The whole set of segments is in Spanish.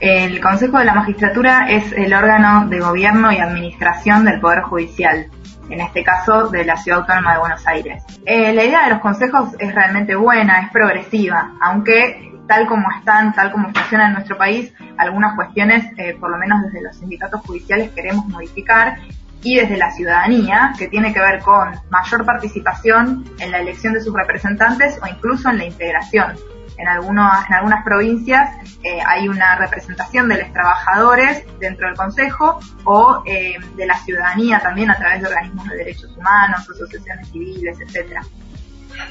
El Consejo de la Magistratura es el órgano de gobierno y administración del Poder Judicial, en este caso de la Ciudad Autónoma de Buenos Aires. Eh, la idea de los consejos es realmente buena, es progresiva, aunque tal como están, tal como funcionan en nuestro país, algunas cuestiones, eh, por lo menos desde los sindicatos judiciales, queremos modificar y desde la ciudadanía, que tiene que ver con mayor participación en la elección de sus representantes o incluso en la integración. En, algunos, en algunas provincias eh, hay una representación de los trabajadores dentro del Consejo o eh, de la ciudadanía también a través de organismos de derechos humanos, asociaciones civiles, etcétera.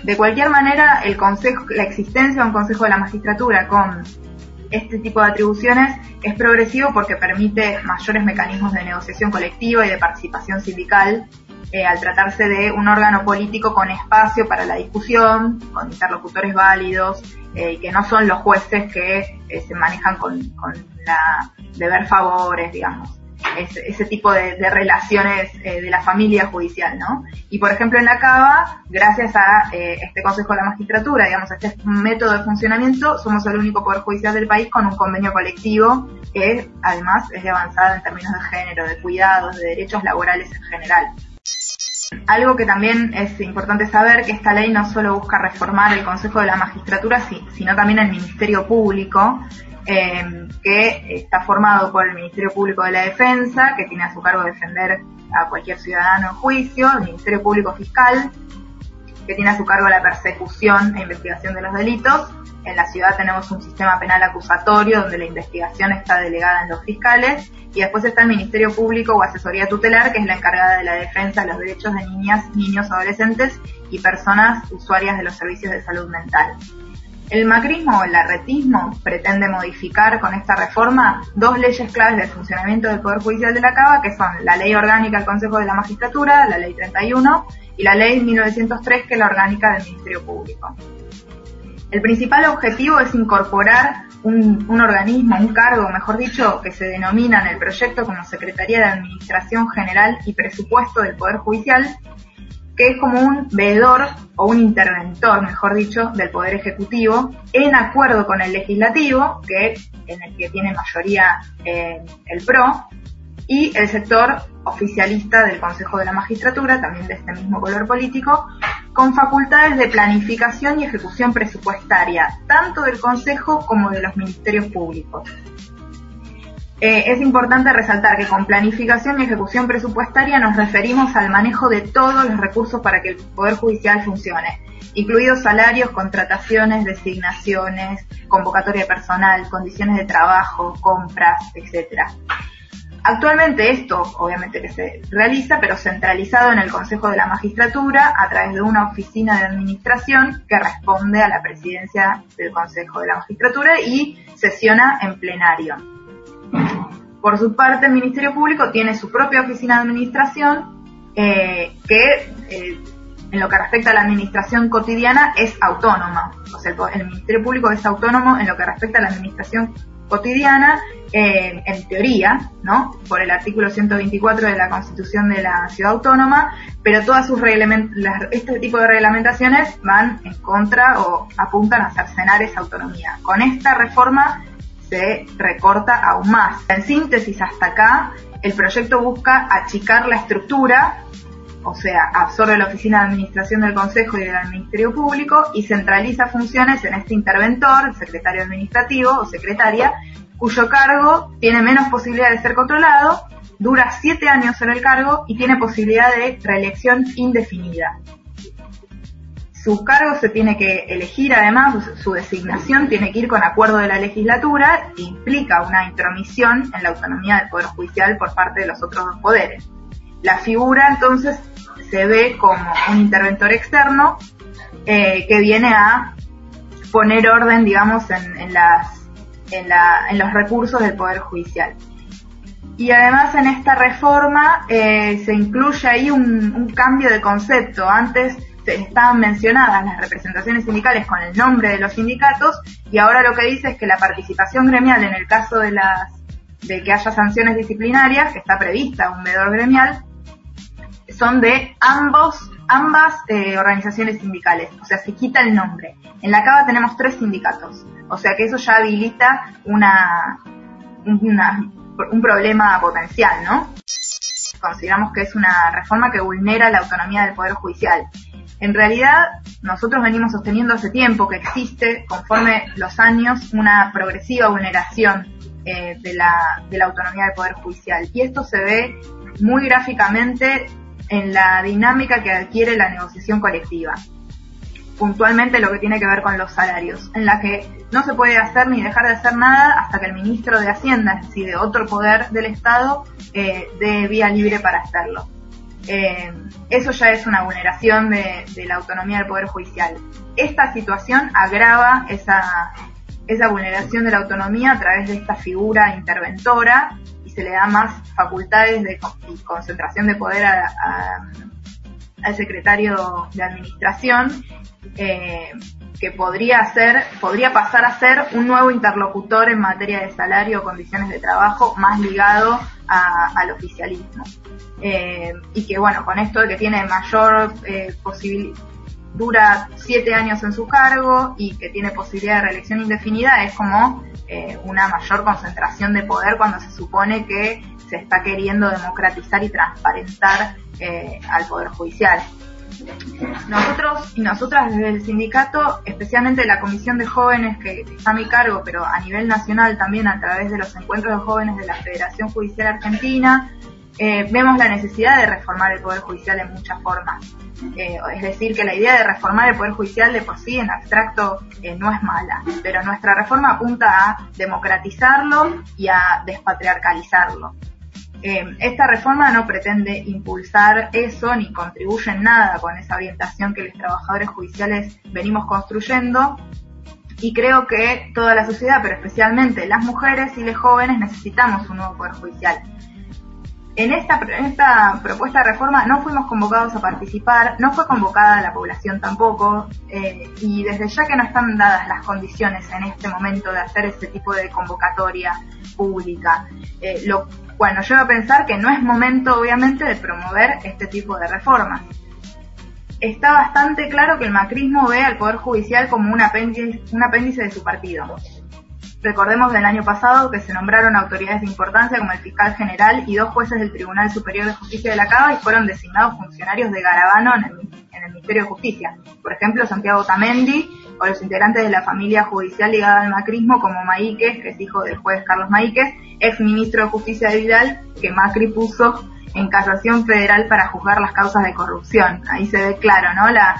De cualquier manera, el consejo, la existencia de un Consejo de la Magistratura con este tipo de atribuciones es progresivo porque permite mayores mecanismos de negociación colectiva y de participación sindical eh, al tratarse de un órgano político con espacio para la discusión, con interlocutores válidos, eh, que no son los jueces que eh, se manejan con, con la deber favores, digamos ese, tipo de, relaciones eh, de la familia judicial, ¿no? Y por ejemplo en la Cava, gracias a eh, este Consejo de la Magistratura, digamos, a este método de funcionamiento, somos el único poder judicial del país con un convenio colectivo que además es de avanzada en términos de género, de cuidados, de derechos laborales en general. Algo que también es importante saber que esta ley no solo busca reformar el Consejo de la Magistratura, sino también el Ministerio Público, eh, que está formado por el Ministerio Público de la Defensa, que tiene a su cargo defender a cualquier ciudadano en juicio, el Ministerio Público Fiscal, que tiene a su cargo la persecución e investigación de los delitos. En la ciudad tenemos un sistema penal acusatorio donde la investigación está delegada en los fiscales y después está el Ministerio Público o Asesoría Tutelar, que es la encargada de la defensa de los derechos de niñas, niños, adolescentes y personas usuarias de los servicios de salud mental. El macrismo o el arretismo pretende modificar con esta reforma dos leyes claves del funcionamiento del Poder Judicial de la Cava, que son la Ley Orgánica del Consejo de la Magistratura, la Ley 31, y la Ley 1903, que es la Orgánica del Ministerio Público. El principal objetivo es incorporar un, un, organismo, un cargo, mejor dicho, que se denomina en el proyecto como Secretaría de Administración General y Presupuesto del Poder Judicial, que es como un veedor o un interventor, mejor dicho, del Poder Ejecutivo, en acuerdo con el Legislativo, que en el que tiene mayoría eh, el PRO, y el sector oficialista del Consejo de la Magistratura, también de este mismo color político, con facultades de planificación y ejecución presupuestaria, tanto del Consejo como de los ministerios públicos. Eh, es importante resaltar que con planificación y ejecución presupuestaria nos referimos al manejo de todos los recursos para que el Poder Judicial funcione, incluidos salarios, contrataciones, designaciones, convocatoria personal, condiciones de trabajo, compras, etc. Actualmente esto, obviamente que se realiza, pero centralizado en el Consejo de la Magistratura a través de una oficina de administración que responde a la presidencia del Consejo de la Magistratura y sesiona en plenario. Por su parte, el Ministerio Público tiene su propia oficina de administración eh, que eh, en lo que respecta a la administración cotidiana es autónoma. O sea, el, Ministerio Público es autónomo en lo que respecta a la administración cotidiana, eh, en teoría, ¿no? Por el artículo 124 de la Constitución de la Ciudad Autónoma, pero todas sus este tipo de reglamentaciones van en contra o apuntan a cercenar esa autonomía. Con esta reforma se recorta aún más. En síntesis, hasta acá, el proyecto busca achicar la estructura, o sea, absorbe la oficina de administración del Consejo y del Ministerio Público y centraliza funciones en este interventor, el secretario administrativo o secretaria, cuyo cargo tiene menos posibilidad de ser controlado, dura siete años en el cargo y tiene posibilidad de reelección indefinida. Su cargo se tiene que elegir, además, su designación tiene que ir con acuerdo de la legislatura implica una intromisión en la autonomía del Poder Judicial por parte de los otros dos poderes. La figura, entonces, se ve como un interventor externo eh, que viene a poner orden, digamos, en, las, en, los recursos del Poder Judicial. Y además en esta reforma eh, se incluye ahí un, cambio de concepto. Antes estaban mencionadas las representaciones sindicales con el nombre de los sindicatos y ahora lo que dice es que la participación gremial en el caso de las de que haya sanciones disciplinarias, que está prevista un medidor gremial, son de ambos, ambas eh, organizaciones sindicales, o sea, se quita el nombre. En la CABA tenemos tres sindicatos, o sea que eso ya habilita una, un problema potencial, ¿no? Consideramos que es una reforma que vulnera la autonomía del Poder Judicial. En realidad, nosotros venimos sosteniendo hace tiempo que existe, conforme los años, una progresiva vulneración eh, de, la, de la autonomía del Poder Judicial. Y esto se ve muy gráficamente en la dinámica que adquiere la negociación colectiva puntualmente lo que tiene que ver con los salarios, en la que no se puede hacer ni dejar de hacer nada hasta que el ministro de Hacienda, decir, de otro poder del Estado, eh, dé vía libre para hacerlo. Eh, eso ya es una vulneración de, la autonomía del Poder Judicial. Esta situación agrava esa, esa vulneración de la autonomía a través de esta figura interventora y se le da más facultades de concentración de poder al secretario de administración eh, que podría ser, podría pasar a ser un nuevo interlocutor en materia de salario o condiciones de trabajo más ligado al oficialismo. Eh, y que bueno, con esto de que tiene mayor eh, posibilidad, dura siete años en su cargo y que tiene posibilidad de reelección indefinida, es como eh, una mayor concentración de poder cuando se supone que se está queriendo democratizar y transparentar eh, al Poder Judicial. Nosotros y nosotras desde el sindicato, especialmente la comisión de jóvenes que está a mi cargo, pero a nivel nacional también a través de los encuentros de jóvenes de la Federación Judicial Argentina, eh, vemos la necesidad de reformar el Poder Judicial en muchas formas. Eh, es decir, que la idea de reformar el Poder Judicial de por sí en abstracto eh, no es mala, pero nuestra reforma apunta a democratizarlo y a despatriarcalizarlo. Eh, esta reforma no pretende impulsar eso ni contribuye en nada con esa orientación que los trabajadores judiciales venimos construyendo y creo que toda la sociedad, pero especialmente las mujeres y los jóvenes necesitamos un nuevo poder judicial. En esta, en esta propuesta de reforma no fuimos convocados a participar, no fue convocada la población tampoco, eh, y desde ya que no están dadas las condiciones en este momento de hacer ese tipo de convocatoria pública, eh, lo lleva a pensar que no es momento obviamente de promover este tipo de reformas. Está bastante claro que el macrismo ve al Poder Judicial como un apéndice, un apéndice de su partido Recordemos del año pasado que se nombraron autoridades de importancia como el fiscal general y dos jueces del Tribunal Superior de Justicia de la Cava y fueron designados funcionarios de Garabano en el, Ministerio de Justicia. Por ejemplo, Santiago Tamendi o los integrantes de la familia judicial ligada al macrismo como Maíquez, que es hijo del juez Carlos Maíquez, ex ministro de Justicia de Vidal, que Macri puso en casación federal para juzgar las causas de corrupción. Ahí se ve claro, ¿no? La,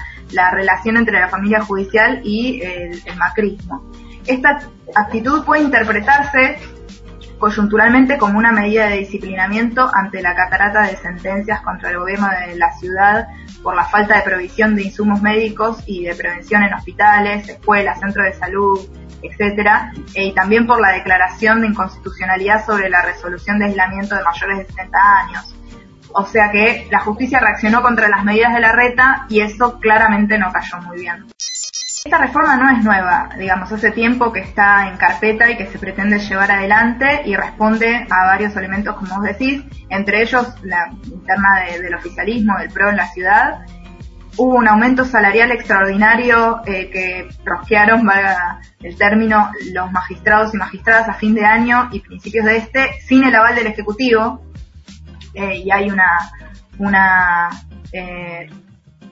relación entre la familia judicial y el macrismo. Esta actitud puede interpretarse coyunturalmente como una medida de disciplinamiento ante la catarata de sentencias contra el gobierno de la ciudad por la falta de provisión de insumos médicos y de prevención en hospitales, escuelas, centros de salud, etcétera, y también por la declaración de inconstitucionalidad sobre la resolución de aislamiento de mayores de 60 años. O sea que la justicia reaccionó contra las medidas de la reta y eso claramente no cayó muy bien. Esta reforma no es nueva, digamos, hace tiempo que está en carpeta y que se pretende llevar adelante y responde a varios elementos, como vos decís, entre ellos la interna del oficialismo, del PRO en la ciudad. Hubo un aumento salarial extraordinario eh, que rosquearon, valga el término, los magistrados y magistradas a fin de año y principios de este, sin el aval del Ejecutivo. Eh, y hay una, una eh,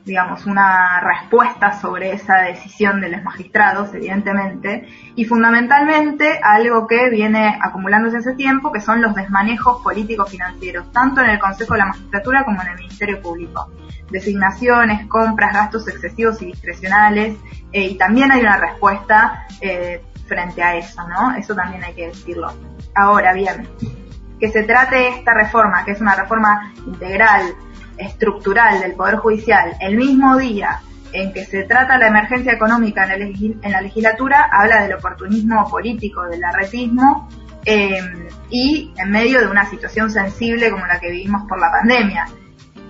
digamos, una respuesta sobre esa decisión de los magistrados, evidentemente, y fundamentalmente algo que viene acumulándose hace tiempo, que son los desmanejos políticos financieros, tanto en el Consejo de la Magistratura como en el Ministerio Público. Designaciones, compras, gastos excesivos y discrecionales, eh, y también hay una respuesta eh, frente a eso, ¿no? Eso también hay que decirlo. Ahora bien, que se trate esta reforma, que es una reforma integral, estructural del Poder Judicial el mismo día en que se trata la emergencia económica en, la legislatura, habla del oportunismo político, del arretismo, em, y en medio de una situación sensible como la que vivimos por la pandemia.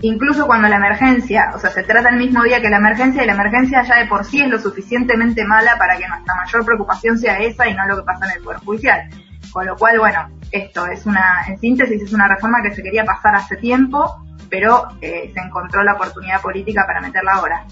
Incluso cuando la emergencia, o sea, se trata el mismo día que la emergencia, y la emergencia ya de por sí es lo suficientemente mala para que nuestra mayor preocupación sea esa y no lo que pasa en el Poder Judicial. Con lo cual, bueno, esto es una, en síntesis, es una reforma que se quería pasar hace tiempo, pero eh, se encontró la oportunidad política para meterla ahora.